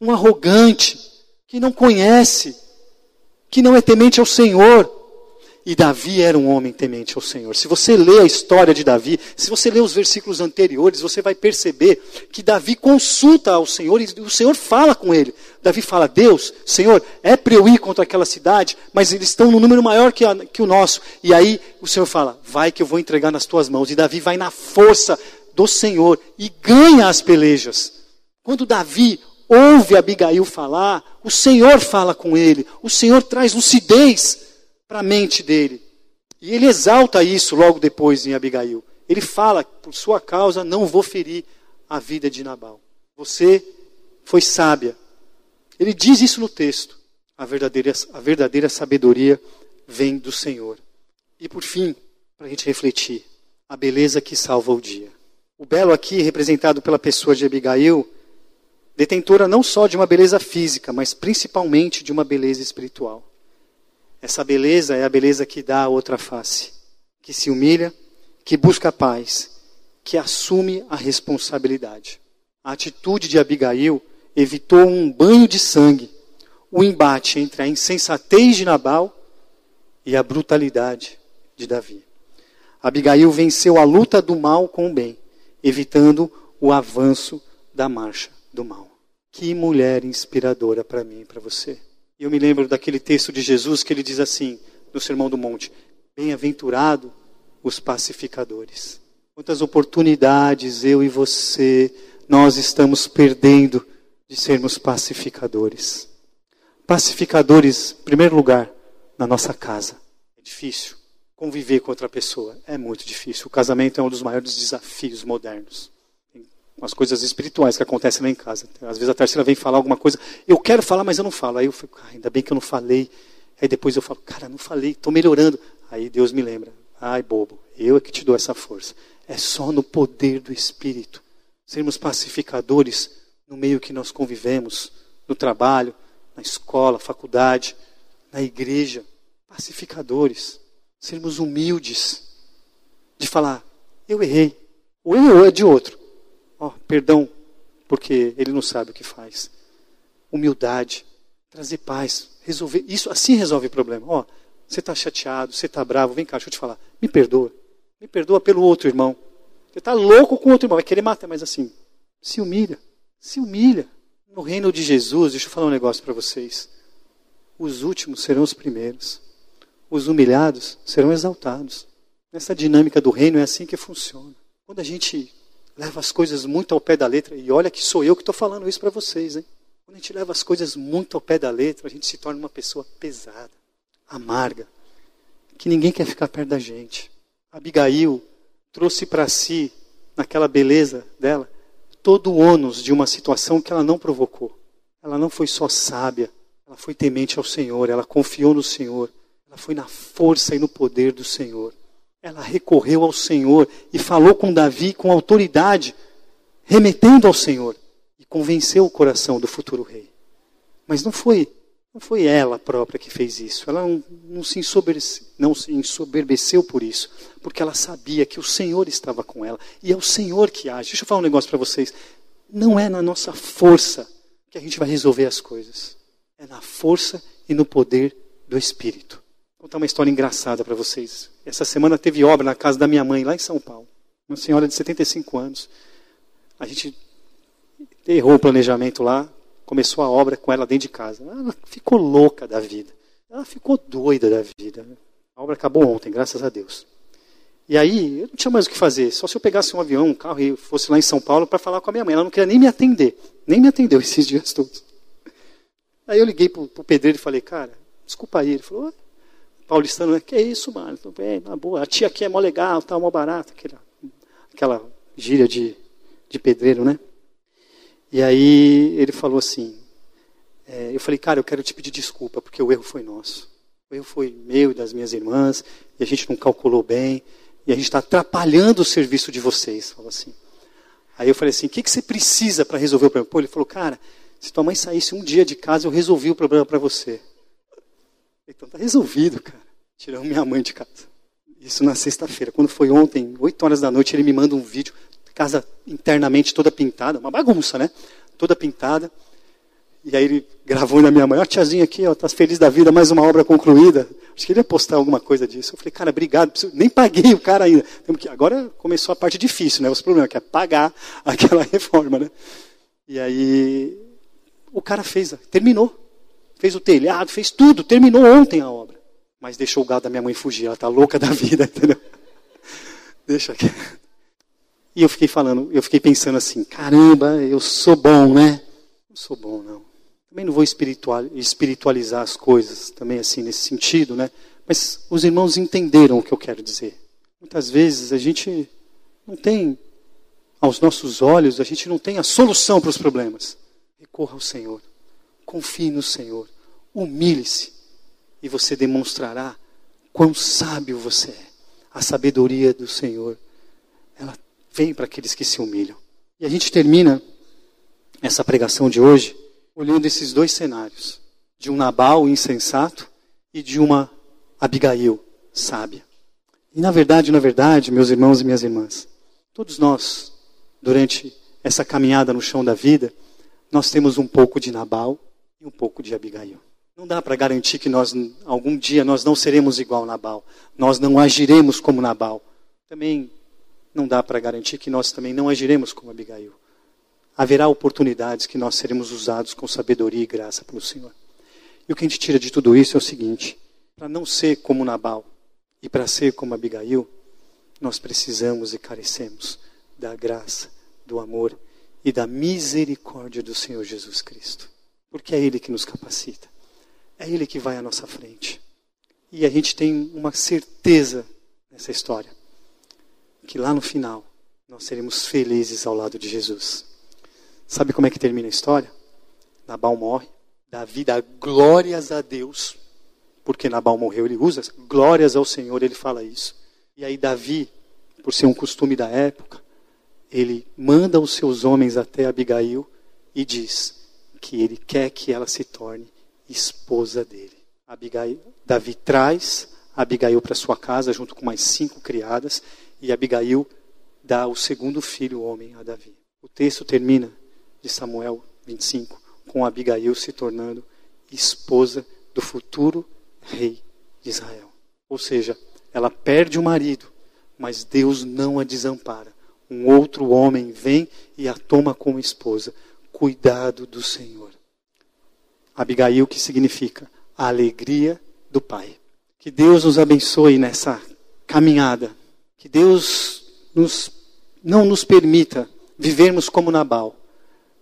[SPEAKER 1] um arrogante, que não conhece, que não é temente ao Senhor. E Davi era um homem temente ao Senhor. Se você lê a história de Davi, se você lê os versículos anteriores, você vai perceber que Davi consulta ao Senhor e o Senhor fala com ele. Davi fala: Deus, Senhor, é para eu ir contra aquela cidade, mas eles estão num número maior que, a, que o nosso. E aí o Senhor fala: Vai que eu vou entregar nas tuas mãos. E Davi vai na força do Senhor e ganha as pelejas. Quando Davi ouve Abigail falar, o Senhor fala com ele, o Senhor traz lucidez para a mente dele. E ele exalta isso logo depois em Abigail. Ele fala, por sua causa, não vou ferir a vida de Nabal. Você foi sábia. Ele diz isso no texto. A verdadeira, a verdadeira sabedoria vem do Senhor. E por fim, para a gente refletir, a beleza que salva o dia. O belo aqui, representado pela pessoa de Abigail, detentora não só de uma beleza física, mas principalmente de uma beleza espiritual. Essa beleza é a beleza que dá a outra face, que se humilha, que busca a paz, que assume a responsabilidade. A atitude de Abigail evitou um banho de sangue, o embate entre a insensatez de Nabal e a brutalidade de Davi. Abigail venceu a luta do mal com o bem, evitando o avanço da marcha do mal. Que mulher inspiradora para mim e para você. Eu me lembro daquele texto de Jesus que ele diz assim, no Sermão do Monte: Bem-aventurado os pacificadores. Quantas oportunidades eu e você nós estamos perdendo de sermos pacificadores. Pacificadores, em primeiro lugar, na nossa casa. É difícil. Conviver com outra pessoa é muito difícil. O casamento é um dos maiores desafios modernos umas coisas espirituais que acontecem lá em casa. Às vezes a terceira vem falar alguma coisa, eu quero falar, mas eu não falo. Aí eu fico, ah, ainda bem que eu não falei. Aí depois eu falo, cara, não falei, estou melhorando. Aí Deus me lembra, ai bobo, eu é que te dou essa força. É só no poder do Espírito. Sermos pacificadores no meio que nós convivemos, no trabalho, na escola, faculdade, na igreja. Pacificadores. Sermos humildes. De falar, eu errei. O erro é de outro. Oh, perdão, porque ele não sabe o que faz. Humildade, trazer paz, resolver. Isso assim resolve o problema. Ó, oh, você está chateado, você está bravo, vem cá, deixa eu te falar. Me perdoa. Me perdoa pelo outro irmão. Você está louco com o outro irmão, vai querer matar, mas assim, se humilha. Se humilha. No reino de Jesus, deixa eu falar um negócio para vocês. Os últimos serão os primeiros. Os humilhados serão exaltados. Nessa dinâmica do reino é assim que funciona. Quando a gente leva as coisas muito ao pé da letra, e olha que sou eu que estou falando isso para vocês, hein? Quando a gente leva as coisas muito ao pé da letra, a gente se torna uma pessoa pesada, amarga, que ninguém quer ficar perto da gente. Abigail trouxe para si, naquela beleza dela, todo o ônus de uma situação que ela não provocou. Ela não foi só sábia, ela foi temente ao Senhor, ela confiou no Senhor, ela foi na força e no poder do Senhor. Ela recorreu ao Senhor e falou com Davi com autoridade, remetendo ao Senhor, e convenceu o coração do futuro rei. Mas não foi, não foi ela própria que fez isso. Ela não, não, se não se ensoberbeceu por isso, porque ela sabia que o Senhor estava com ela. E é o Senhor que age. Deixa eu falar um negócio para vocês. Não é na nossa força que a gente vai resolver as coisas. É na força e no poder do Espírito. Contar uma história engraçada para vocês. Essa semana teve obra na casa da minha mãe, lá em São Paulo. Uma senhora de 75 anos. A gente errou o planejamento lá. começou a obra com ela dentro de casa. Ela ficou louca da vida. Ela ficou doida da vida. A obra acabou ontem, graças a Deus. E aí, eu não tinha mais o que fazer. Só se eu pegasse um avião, um carro e fosse lá em São Paulo para falar com a minha mãe. Ela não queria nem me atender. Nem me atendeu esses dias todos. Aí eu liguei pro, pro pedreiro e falei, cara, desculpa aí. Ele falou, paulistano, né? Que é isso, mano? Tô bem, na boa. A tia aqui é mó legal, tá mó barata. Aquela, aquela gíria de, de pedreiro, né? E aí ele falou assim, é, eu falei, cara, eu quero te pedir desculpa, porque o erro foi nosso. O erro foi meu e das minhas irmãs, e a gente não calculou bem, e a gente está atrapalhando o serviço de vocês. Falou assim. Aí eu falei assim, o que, que você precisa para resolver o problema? Pô, ele falou, cara, se tua mãe saísse um dia de casa, eu resolvi o problema para você. Então tá resolvido, cara. Tiramos minha mãe de casa. Isso na sexta-feira. Quando foi ontem, 8 horas da noite, ele me manda um vídeo, casa internamente toda pintada, uma bagunça, né? Toda pintada. E aí ele gravou na minha mãe, ó, tiazinha aqui, ó, tá feliz da vida, mais uma obra concluída. Acho que ele ia postar alguma coisa disso. Eu falei, cara, obrigado, nem paguei o cara ainda. Agora começou a parte difícil, né? Os problemas, que é pagar aquela reforma, né? E aí o cara fez, terminou. Fez o telhado, fez tudo, terminou ontem a obra. Mas deixou o gado da minha mãe fugir, ela tá louca da vida, entendeu? Deixa aqui. E eu fiquei falando, eu fiquei pensando assim, caramba, eu sou bom, né? Não sou bom, não. Também não vou espiritualizar as coisas, também assim, nesse sentido, né? Mas os irmãos entenderam o que eu quero dizer. Muitas vezes a gente não tem, aos nossos olhos, a gente não tem a solução para os problemas. Recorra ao Senhor. Confie no Senhor. Humilhe-se. E você demonstrará quão sábio você é. A sabedoria do Senhor, ela vem para aqueles que se humilham. E a gente termina essa pregação de hoje olhando esses dois cenários: de um Nabal insensato e de uma Abigail sábia. E na verdade, na verdade, meus irmãos e minhas irmãs, todos nós, durante essa caminhada no chão da vida, nós temos um pouco de Nabal um pouco de Abigail. Não dá para garantir que nós algum dia nós não seremos igual Nabal, nós não agiremos como Nabal. Também não dá para garantir que nós também não agiremos como Abigail. Haverá oportunidades que nós seremos usados com sabedoria e graça pelo Senhor. E o que a gente tira de tudo isso é o seguinte: para não ser como Nabal e para ser como Abigail, nós precisamos e carecemos da graça, do amor e da misericórdia do Senhor Jesus Cristo. Porque é Ele que nos capacita, é Ele que vai à nossa frente. E a gente tem uma certeza nessa história que lá no final nós seremos felizes ao lado de Jesus. Sabe como é que termina a história? Nabal morre, Davi dá glórias a Deus, porque Nabal morreu, ele usa glórias ao Senhor, ele fala isso. E aí Davi, por ser um costume da época, ele manda os seus homens até Abigail e diz que ele quer que ela se torne esposa dele. Abigail, Davi traz Abigail para sua casa junto com mais cinco criadas e Abigail dá o segundo filho homem a Davi. O texto termina de Samuel 25 com Abigail se tornando esposa do futuro rei de Israel. Ou seja, ela perde o marido, mas Deus não a desampara. Um outro homem vem e a toma como esposa. Cuidado do Senhor. Abigail, que significa a alegria do Pai. Que Deus nos abençoe nessa caminhada que Deus nos, não nos permita vivermos como Nabal,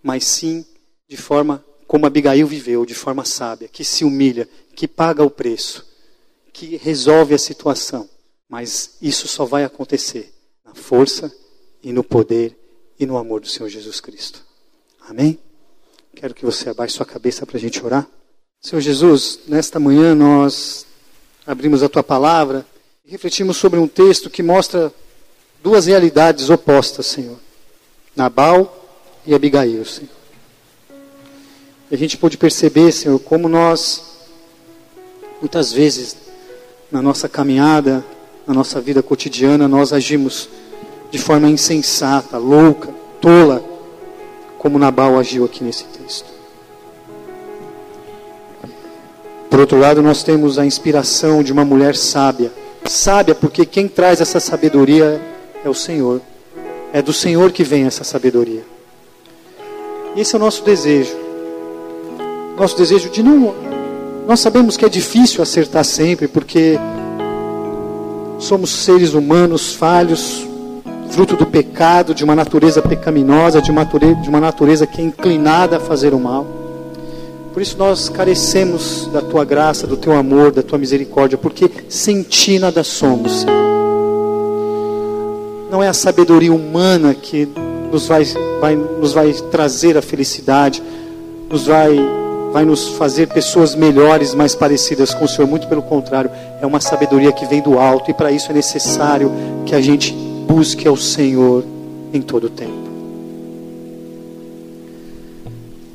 [SPEAKER 1] mas sim de forma como Abigail viveu, de forma sábia, que se humilha, que paga o preço, que resolve a situação. Mas isso só vai acontecer na força e no poder e no amor do Senhor Jesus Cristo. Amém? Quero que você abaixe sua cabeça para a gente orar. Senhor Jesus, nesta manhã nós abrimos a tua palavra refletimos sobre um texto que mostra duas realidades opostas, Senhor: Nabal e Abigail, Senhor. E a gente pôde perceber, Senhor, como nós, muitas vezes, na nossa caminhada, na nossa vida cotidiana, nós agimos de forma insensata, louca, tola, como Nabal agiu aqui nesse texto. Por outro lado, nós temos a inspiração de uma mulher sábia sábia, porque quem traz essa sabedoria é o Senhor. É do Senhor que vem essa sabedoria. Esse é o nosso desejo. nosso desejo de não. Nós sabemos que é difícil acertar sempre, porque somos seres humanos falhos, fruto do pecado, de uma natureza pecaminosa, de uma natureza, de uma natureza que é inclinada a fazer o mal. Por isso nós carecemos da tua graça, do teu amor, da tua misericórdia, porque sem ti nada somos. Não é a sabedoria humana que nos vai, vai, nos vai trazer a felicidade, nos vai, vai nos fazer pessoas melhores, mais parecidas com o Senhor. Muito pelo contrário, é uma sabedoria que vem do alto, e para isso é necessário que a gente busque ao Senhor em todo o tempo.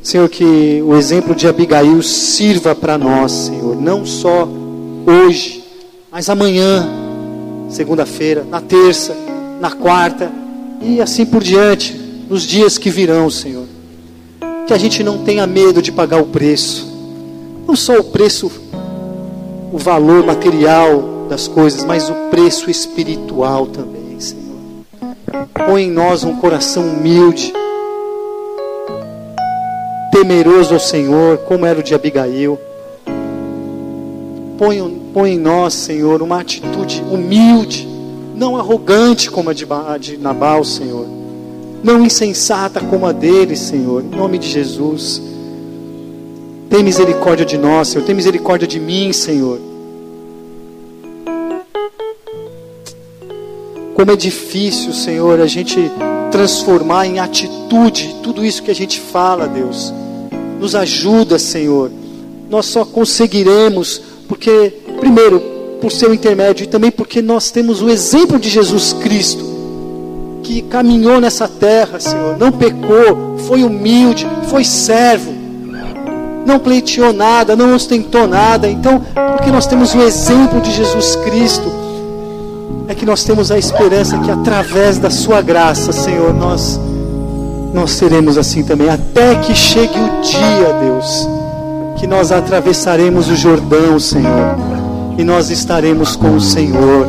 [SPEAKER 1] Senhor, que o exemplo de Abigail sirva para nós, Senhor, não só hoje, mas amanhã, segunda-feira, na terça, na quarta e assim por diante, nos dias que virão, Senhor. Que a gente não tenha medo de pagar o preço, não só o preço, o valor material das coisas, mas o preço espiritual também. Põe em nós um coração humilde temeroso ao Senhor, como era o de Abigail. Põe, põe em nós, Senhor, uma atitude humilde, não arrogante como a de, de Nabal, Senhor. Não insensata como a dele, Senhor. Em nome de Jesus. Tem misericórdia de nós, Senhor. Tem misericórdia de mim, Senhor. Como é difícil, Senhor, a gente transformar em atitude tudo isso que a gente fala, Deus. Nos ajuda, Senhor. Nós só conseguiremos porque, primeiro, por seu intermédio e também porque nós temos o exemplo de Jesus Cristo, que caminhou nessa terra, Senhor, não pecou, foi humilde, foi servo, não pleiteou nada, não ostentou nada. Então, porque nós temos o exemplo de Jesus Cristo, é que nós temos a esperança que através da Sua graça, Senhor, nós nós seremos assim também, até que chegue o dia, Deus, que nós atravessaremos o Jordão, Senhor, e nós estaremos com o Senhor.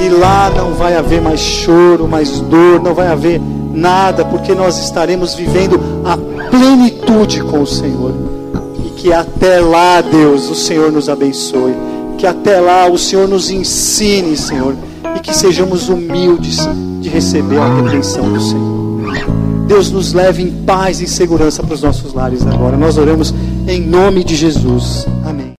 [SPEAKER 1] E lá não vai haver mais choro, mais dor, não vai haver nada, porque nós estaremos vivendo a plenitude com o Senhor. E que até lá, Deus, o Senhor nos abençoe. Que até lá o Senhor nos ensine, Senhor, e que sejamos humildes de receber a redenção do Senhor. Deus nos leve em paz e segurança para os nossos lares agora. Nós oramos em nome de Jesus.